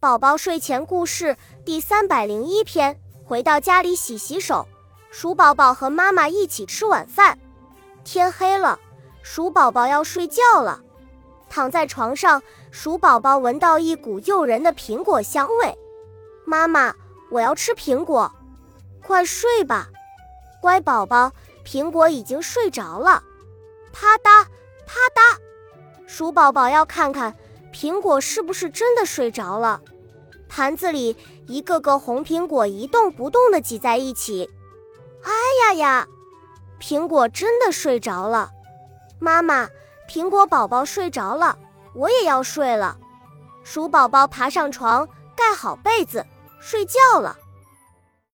宝宝睡前故事第三百零一篇：回到家里洗洗手。鼠宝宝和妈妈一起吃晚饭。天黑了，鼠宝宝要睡觉了。躺在床上，鼠宝宝闻到一股诱人的苹果香味。妈妈，我要吃苹果。快睡吧，乖宝宝。苹果已经睡着了。啪嗒啪嗒，鼠宝宝要看看。苹果是不是真的睡着了？盘子里一个个红苹果一动不动地挤在一起。哎呀呀！苹果真的睡着了。妈妈，苹果宝宝睡着了，我也要睡了。鼠宝宝爬上床，盖好被子，睡觉了。